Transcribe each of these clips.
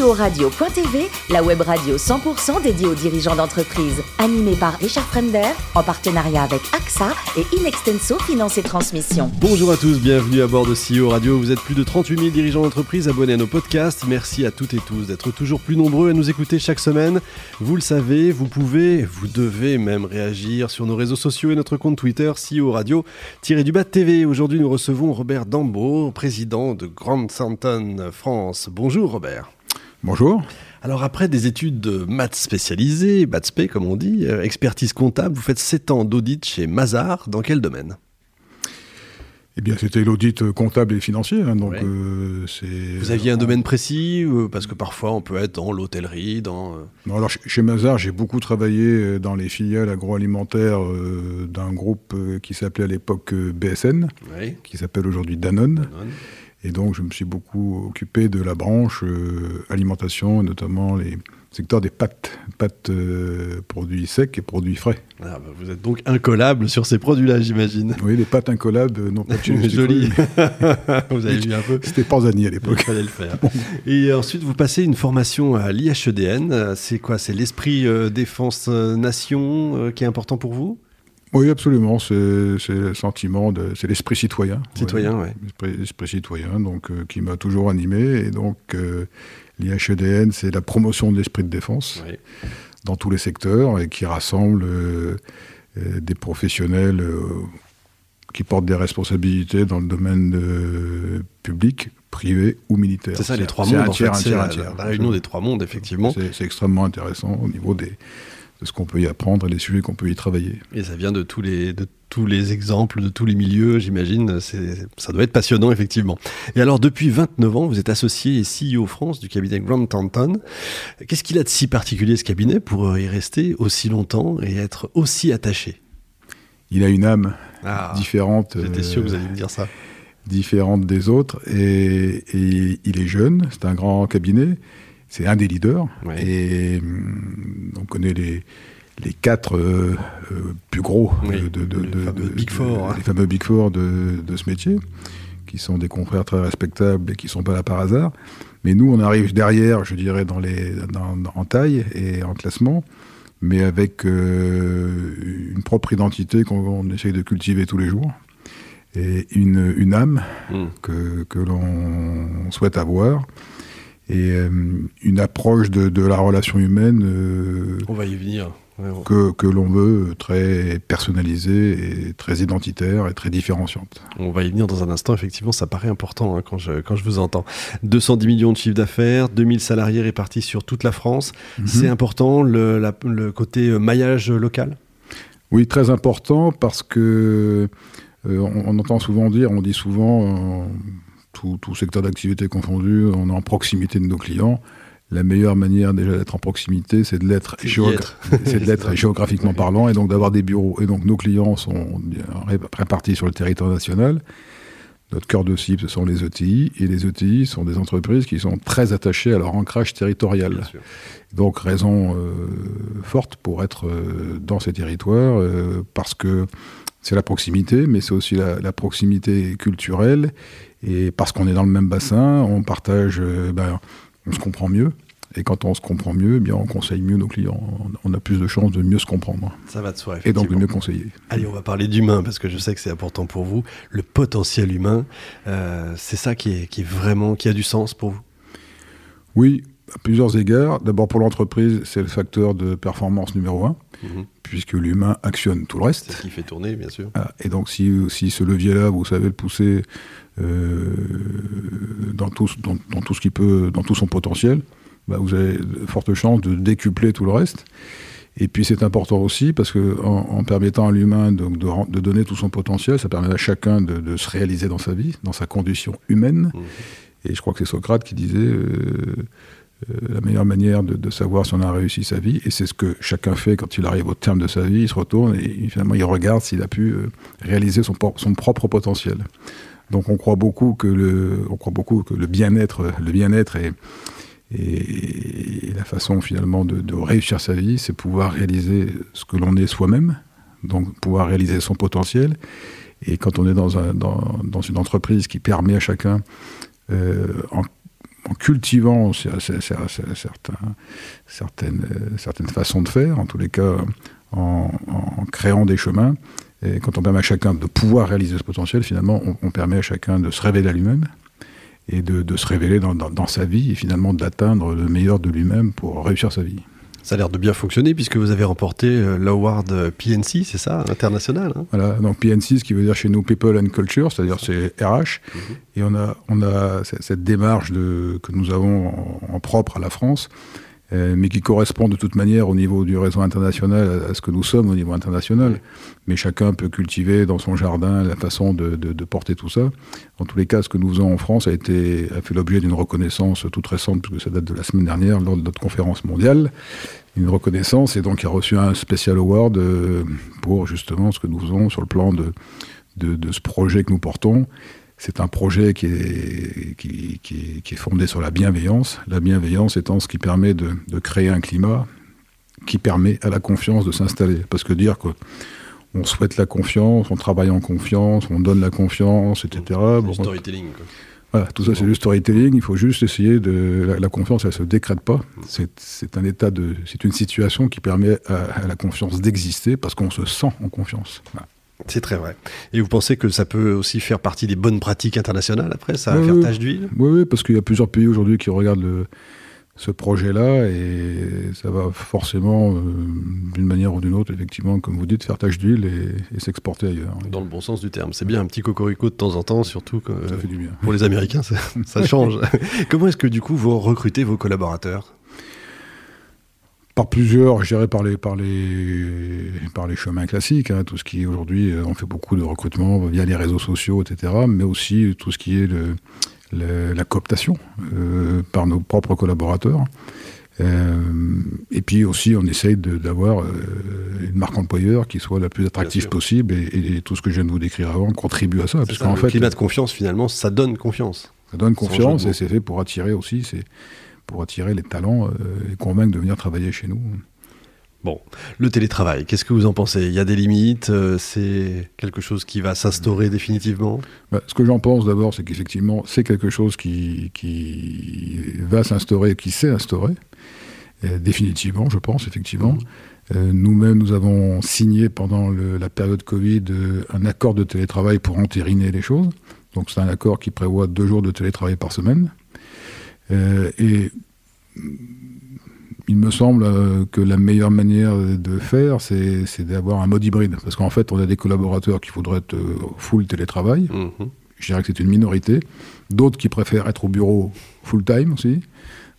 CEO-radio.tv, la web radio 100% dédiée aux dirigeants d'entreprise. Animée par Richard Fremder, en partenariat avec AXA et Inextenso Finance et Transmission. Bonjour à tous, bienvenue à bord de CEO Radio. Vous êtes plus de 38 000 dirigeants d'entreprise abonnés à nos podcasts. Merci à toutes et tous d'être toujours plus nombreux à nous écouter chaque semaine. Vous le savez, vous pouvez, vous devez même réagir sur nos réseaux sociaux et notre compte Twitter CEO Radio-du-bas TV. Aujourd'hui, nous recevons Robert Dambeau, président de Grand Thornton France. Bonjour Robert. Bonjour. Alors après des études de maths spécialisées, maths comme on dit, euh, expertise comptable, vous faites 7 ans d'audit chez Mazar. Dans quel domaine? Eh bien, c'était l'audit comptable et financier. Hein, donc, euh, Vous aviez un domaine précis euh, Parce que parfois, on peut être dans l'hôtellerie, dans... Non, alors, chez Mazar, j'ai beaucoup travaillé dans les filiales agroalimentaires d'un groupe qui s'appelait à l'époque BSN, qui s'appelle aujourd'hui Danone. Danone. Et donc, je me suis beaucoup occupé de la branche euh, alimentation, notamment les secteurs des pâtes, pâtes euh, produits secs et produits frais. Ah, bah, vous êtes donc incollable sur ces produits-là, j'imagine. Oui, les pâtes incollables, non pas de Joli. vous avez vu un peu. C'était Panzani à l'époque. Il fallait le faire. Et ensuite, vous passez une formation à l'IHEDN. C'est quoi? C'est l'esprit euh, défense nation qui est important pour vous? Oui, absolument. C'est le sentiment, c'est l'esprit citoyen. Citoyen, oui. L'esprit citoyen, donc, euh, qui m'a toujours animé. Et donc, euh, l'IHEDN, c'est la promotion de l'esprit de défense dans tous les secteurs et qui rassemble euh, des professionnels qui portent des responsabilités dans le domaine public, privé ou militaire. C'est ça, les trois mondes. C'est la, la réunion des trois mondes, effectivement. C'est extrêmement intéressant au niveau des de ce qu'on peut y apprendre et des sujets qu'on peut y travailler. Et ça vient de tous les, de tous les exemples, de tous les milieux, j'imagine. Ça doit être passionnant, effectivement. Et alors, depuis 29 ans, vous êtes associé et CEO France du cabinet Grant Thornton. Qu'est-ce qu'il a de si particulier, ce cabinet, pour y rester aussi longtemps et être aussi attaché? Il a une âme ah, différente. J'étais sûr que vous alliez me dire ça. Différente des autres. Et, et il est jeune, c'est un grand cabinet c'est un des leaders. Et hum, on connaît les, les quatre euh, euh, plus gros de, de, de, les fameux Big Four, hein. les fameux Big Four de, ce métier, qui sont des confrères très respectables et qui ne sont pas là par hasard. Mais nous, on arrive derrière, je dirais, dans les, en taille et en classement, mais avec euh, une propre identité qu'on essaye de cultiver tous les jours et une, une âme hmm. que, que l'on souhaite avoir et euh, une approche de, la relation humaine. Euh, on va y venir. Que, que l'on veut très personnalisée et très identitaire et très différenciante. On va y venir dans un instant, effectivement, ça paraît important hein, quand, je, quand je vous entends. 210 millions de chiffres d'affaires, 2000 salariés répartis sur toute la France. Mhm. C'est important le, le, côté euh, maillage local? Oui, très important parce que on, entend souvent dire, on dit souvent, tout, secteur d'activité confondu, on est en proximité de nos clients. La meilleure manière déjà d'être en proximité, c'est de l'être géographiquement parlant et donc d'avoir des bureaux. Et donc nos clients sont répartis sur le territoire national. Notre cœur de cible, ce sont les ETI. Et les ETI sont des entreprises qui sont très attachées à leur ancrage territorial. Donc raison euh, forte pour être euh, dans ces territoires, euh, parce que c'est la proximité, mais c'est aussi la, proximité culturelle. Et parce qu'on est dans le même bassin, on partage, euh, ben, on se comprend mieux. Et quand on se comprend mieux, eh bien on conseille mieux nos clients. On a plus de chances de mieux se comprendre. Ça va de soi, Et donc de mieux conseiller. Allez, on va parler d'humain, parce que je sais que c'est important pour vous. Le potentiel humain, euh, c'est ça qui est, qui est vraiment, qui a du sens pour vous? Oui, à plusieurs égards. D'abord pour l'entreprise, c'est le facteur de performance numéro un. Mhm. puisque l'humain actionne tout le reste. C'est ce qui fait tourner, bien sûr. Ah, et donc, si, si ce levier-là, vous savez le pousser euh, dans, tout, dans, tout ce qui peut, dans tout son potentiel, bah, vous avez de fortes chances de décupler tout le reste. Et puis c'est important aussi parce que en, permettant à l'humain de, de, donner tout son potentiel, ça permet à chacun de, se réaliser dans sa vie, dans sa condition humaine. Mhm. Et je crois que c'est Socrate qui disait euh, la meilleure manière de, savoir si on a réussi sa vie. Et c'est ce que chacun fait quand il arrive au terme de sa vie. Il se retourne et finalement il regarde s'il a pu euh, réaliser son, propre potentiel. Donc on croit beaucoup que le, on croit beaucoup que le bien-être, le bien-être est, et, la façon finalement de, réussir sa vie, c'est pouvoir réaliser ce que l'on est soi-même, donc pouvoir réaliser son potentiel. Et quand on est dans, un, dans, dans une entreprise qui permet à chacun, euh, en cultivant certaines, certaines façons de faire, en tous les cas en, créant des chemins. Et quand on permet à chacun de pouvoir réaliser ce potentiel, finalement, on, permet à chacun de se révéler à lui-même et de, se révéler dans, sa vie et finalement d'atteindre le meilleur de lui-même pour réussir sa vie. Ça a l'air de bien fonctionner puisque vous avez remporté euh, l'award PNC, c'est ça, international. Hein? Voilà, donc PNC, ce qui veut dire chez nous People and Culture, c'est-à-dire c'est RH. Mhm. Et on a, on a cette démarche de, que nous avons en propre à la France euh, mais qui correspond de toute manière au niveau du réseau international à, ce que nous sommes au niveau international. Mais chacun peut cultiver dans son jardin la façon de, porter tout ça. En tous les cas, ce que nous faisons en France a, été, a fait l'objet d'une reconnaissance toute récente, puisque ça date de la semaine dernière, lors de notre conférence mondiale. Une reconnaissance, et donc il a reçu un special award euh, pour justement ce que nous faisons sur le plan de, de ce projet que nous portons. C'est un projet qui est, qui, est, fondé sur la bienveillance. La bienveillance étant ce qui permet de, créer un climat qui permet à la confiance de s'installer. Parce que dire qu'on souhaite la confiance, on travaille en confiance, on donne la confiance, etc. C'est du storytelling. Voilà, tout ça c'est du storytelling. Il faut juste essayer de. La, confiance, elle se décrète pas. C'est un état de. C'est une situation qui permet à, la confiance d'exister parce qu'on se sent en confiance. C'est très vrai. Et vous pensez que ça peut aussi faire partie des bonnes pratiques internationales après Ça va faire tâche d'huile? Oui, oui, parce qu'il y a plusieurs pays aujourd'hui qui regardent ce projet-là et ça va forcément, euh, d'une manière ou d'une autre, effectivement, comme vous dites, faire tâche d'huile et, s'exporter ailleurs. Dans le bon sens du terme. C'est bien un petit cocorico de temps en temps, surtout que, ça fait du bien. pour les Américains, ça change. Comment est-ce que du coup vous recrutez vos collaborateurs? Par plusieurs, je dirais par les, par les, par les chemins classiques, hein, tout ce qui est aujourd'hui, euh, on fait beaucoup de recrutement via les réseaux sociaux, etc., mais aussi tout ce qui est le, la cooptation euh, par nos propres collaborateurs. Euh, et puis aussi, on essaye d'avoir une marque employeur qui soit la plus attractive possible, et, tout ce que je viens de vous décrire avant contribue à ça. Parce fait, le climat de confiance, finalement, ça donne confiance. Ça donne confiance, et c'est fait pour attirer aussi. C'est pour attirer les talents euh, et convaincre de venir travailler chez nous. Bon, le télétravail, qu'est-ce que vous en pensez? Il y a des limites euh, C'est quelque chose qui va s'instaurer définitivement? Bah, Ce que j'en pense d'abord, c'est qu'effectivement, c'est quelque chose qui, qui va s'instaurer, qui s'est instauré, euh, définitivement, je pense, effectivement. Mmh. Nous-mêmes, nous avons signé pendant la période Covid un accord de télétravail pour entériner les choses. Donc c'est un accord qui prévoit deux jours de télétravail par semaine. Euh, et il me semble euh, que la meilleure manière de faire, c'est d'avoir un mode hybride. Parce qu'en fait, on a des collaborateurs qui voudraient être euh, full télétravail. Mhm. Je dirais que c'est une minorité. D'autres qui préfèrent être au bureau full time aussi.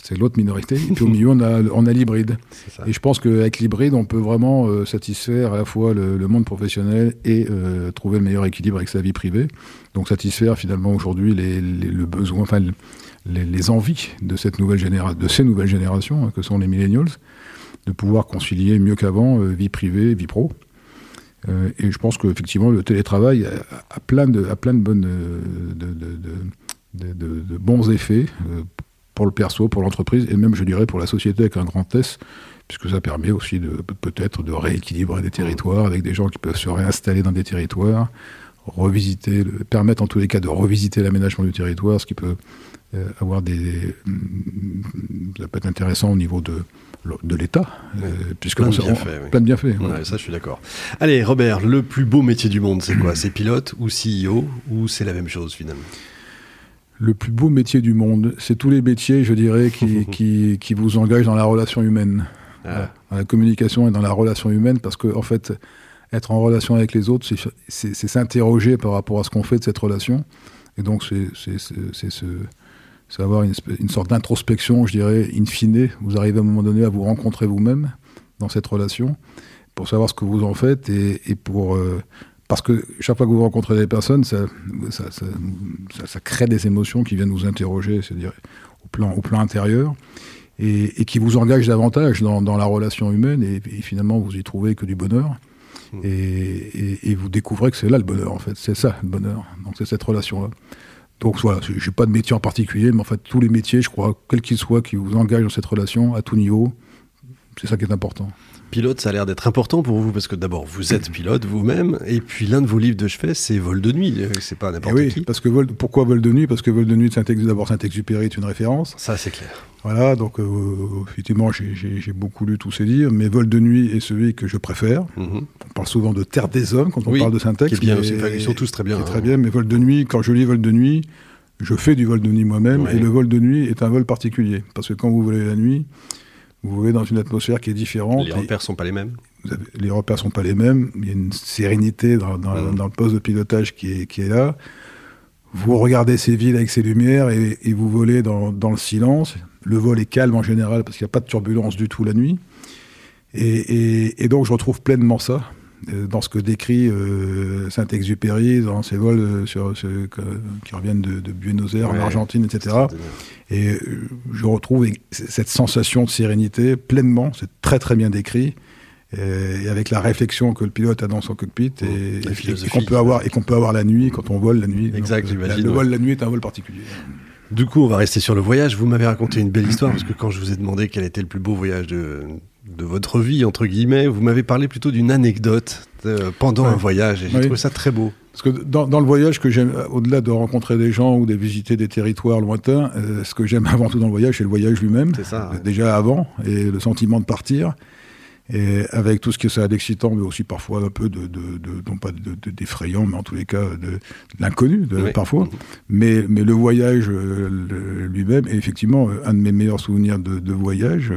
C'est l'autre minorité. Et puis au milieu, on a, on a l'hybride. Et je pense qu'avec l'hybride, on peut vraiment satisfaire à la fois le, monde professionnel et trouver le meilleur équilibre avec sa vie privée. Donc satisfaire finalement aujourd'hui les, le besoin, enfin les, envies de, cette nouvelle de ces nouvelles générations, hein, que sont les millennials, de pouvoir concilier mieux qu'avant euh, vie privée, vie pro. Euh, et je pense qu'effectivement, le télétravail a, plein de, a plein de, bonnes, de, bons effets euh, pour le perso, pour l'entreprise, et même, je dirais, pour la société avec un grand S, puisque ça permet aussi peut-être de rééquilibrer des territoires avec des gens qui peuvent se réinstaller dans des territoires, revisiter, permettre en tous les cas de revisiter l'aménagement du territoire, ce qui peut euh, avoir des. Mm, ça peut être intéressant au niveau de, de l'État, euh, puisque plein, de bienfaits, plein de bienfaits. ça, je suis d'accord. Allez, Robert, le plus beau métier du monde, c'est quoi C'est pilote ou CEO ou c'est la même chose finalement le plus beau métier du monde, c'est tous les métiers, je dirais, qui, qui, qui, vous engagent dans la relation humaine, ah. dans la communication et dans la relation humaine, parce que en fait, être en relation avec les autres, c'est s'interroger par rapport à ce qu'on fait de cette relation. Et donc, c'est ce, avoir une, une sorte d'introspection, je dirais, in fine. Vous arrivez à un moment donné à vous rencontrer vous-même dans cette relation pour savoir ce que vous en faites et, pour. Euh, parce que chaque fois que vous rencontrez des personnes, ça, ça, crée des émotions qui viennent vous interroger, c'est-à-dire au plan, au plan intérieur, et, qui vous engagent davantage dans, dans la relation humaine, et, et, finalement vous y trouvez que du bonheur. Mm. Et, vous découvrez que c'est là le bonheur, en fait. C'est ça, le bonheur. Donc, c'est cette relation-là. Donc, voilà, je n'ai pas de métier en particulier, mais en fait, tous les métiers, je crois, quels qu'ils soient, qui vous engagent dans cette relation, à tout niveau, c'est ça qui est important. Pilote, ça a l'air d'être important pour vous parce que d'abord vous êtes pilote vous-même et puis l'un de vos livres de chevet c'est Vol de nuit. C'est pas n'importe oui, qui. Parce que vol, pourquoi Vol de nuit? Parce que Vol de nuit, d'abord Saint-Exupéry est une référence. Ça c'est clair. Voilà, donc euh, effectivement j'ai beaucoup lu tous ces livres, mais Vol de nuit est celui que je préfère. Mhm. On parle souvent de Terre des hommes quand on parle de Saint-Ex. Qui est bien, ils sont tous très bien. Très hein. bien, mais Vol de nuit, quand je lis Vol de nuit, je fais du vol de nuit moi-même, et le vol de nuit est un vol particulier. Parce que quand vous volez la nuit, vous volez dans une atmosphère qui est différente. Les repères sont pas les mêmes Les repères sont pas les mêmes. Il y a une sérénité dans, mmh. le poste de pilotage qui est, qui est, là. Vous regardez ces villes avec ces lumières et, vous volez dans, dans, le silence. Le vol est calme en général parce qu'il n'y a pas de turbulence du tout la nuit. Et, et, donc je retrouve pleinement ça. Euh, dans ce que décrit euh, Saint-Exupéry, dans ses vols euh, sur, qui reviennent de, Buenos Aires en Argentine, etc. Et je retrouve cette sensation de sérénité pleinement, c'est très très bien décrit, et, avec la réflexion que le pilote a dans son cockpit et, qu'on peut avoir et qu'on peut avoir la nuit quand on vole la nuit. Exact, j'imagine. Le vol la nuit est un vol particulier. Du coup, on va rester sur le voyage. Vous m'avez raconté une belle histoire parce que quand je vous ai demandé quel était le plus beau voyage de, de votre vie, entre guillemets, vous m'avez parlé plutôt d'une anecdote euh, pendant un voyage et j'ai trouvé ça très beau. Parce que dans, le voyage que j'aime, au-delà de rencontrer des gens ou de visiter des territoires lointains, euh, ce que j'aime avant tout dans le voyage, c'est le voyage lui-même. C'est ça. Déjà avant, et le sentiment de partir. Et avec tout ce que ça a d'excitant, mais aussi parfois un peu de, non pas d'effrayant, mais en tous les cas de, l'inconnu parfois. Mais, mais le voyage euh, lui-même est effectivement un de mes meilleurs souvenirs de, voyage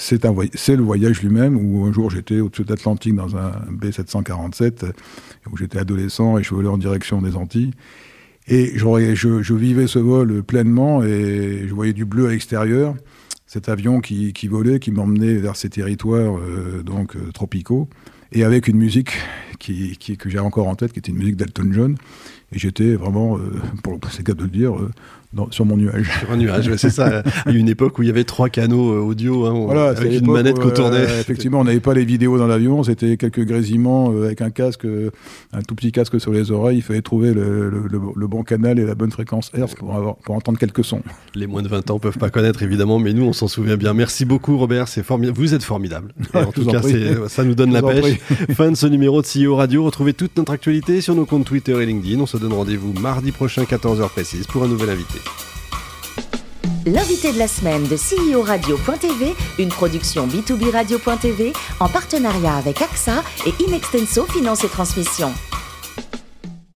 c'est le voyage lui-même où un jour j'étais au-dessus de l'Atlantique dans un B747 où j'étais adolescent et je volais en direction des Antilles. Et je, vivais ce vol pleinement et je voyais du bleu à l'extérieur. Cet avion qui, volait, qui m'emmenait vers ces territoires euh, donc euh, tropicaux et avec une musique qui, que j'ai encore en tête, qui était une musique d'Elton John. Et j'étais vraiment, euh, pour c'est cas de le dire, sur mon nuage. Sur un nuage, c'est ça. Il y a une époque où il y avait trois canaux euh, audio hein, voilà, avec une manette qu'on tournait. Euh, effectivement, on n'avait pas les vidéos dans l'avion, c'était quelques grésillements euh, avec un casque, un tout petit casque sur les oreilles. Il fallait trouver le, le, bon canal et la bonne fréquence Hertz pour, avoir, pour entendre quelques sons. Les moins de 20 ans peuvent pas connaître évidemment, mais nous on s'en souvient bien. Merci beaucoup Robert, c'est formidable. Vous êtes formidable. en tout cas, ça nous donne la pêche. fin de ce numéro de CEO Radio. Retrouvez toute notre actualité sur nos comptes Twitter et LinkedIn. On se donne rendez-vous mardi prochain 14h précise pour un nouvel invité. L'invité de la semaine de CEO Radio.tv, une production B2B Radio.tv en partenariat avec AXA et Inextenso Finance et Transmission.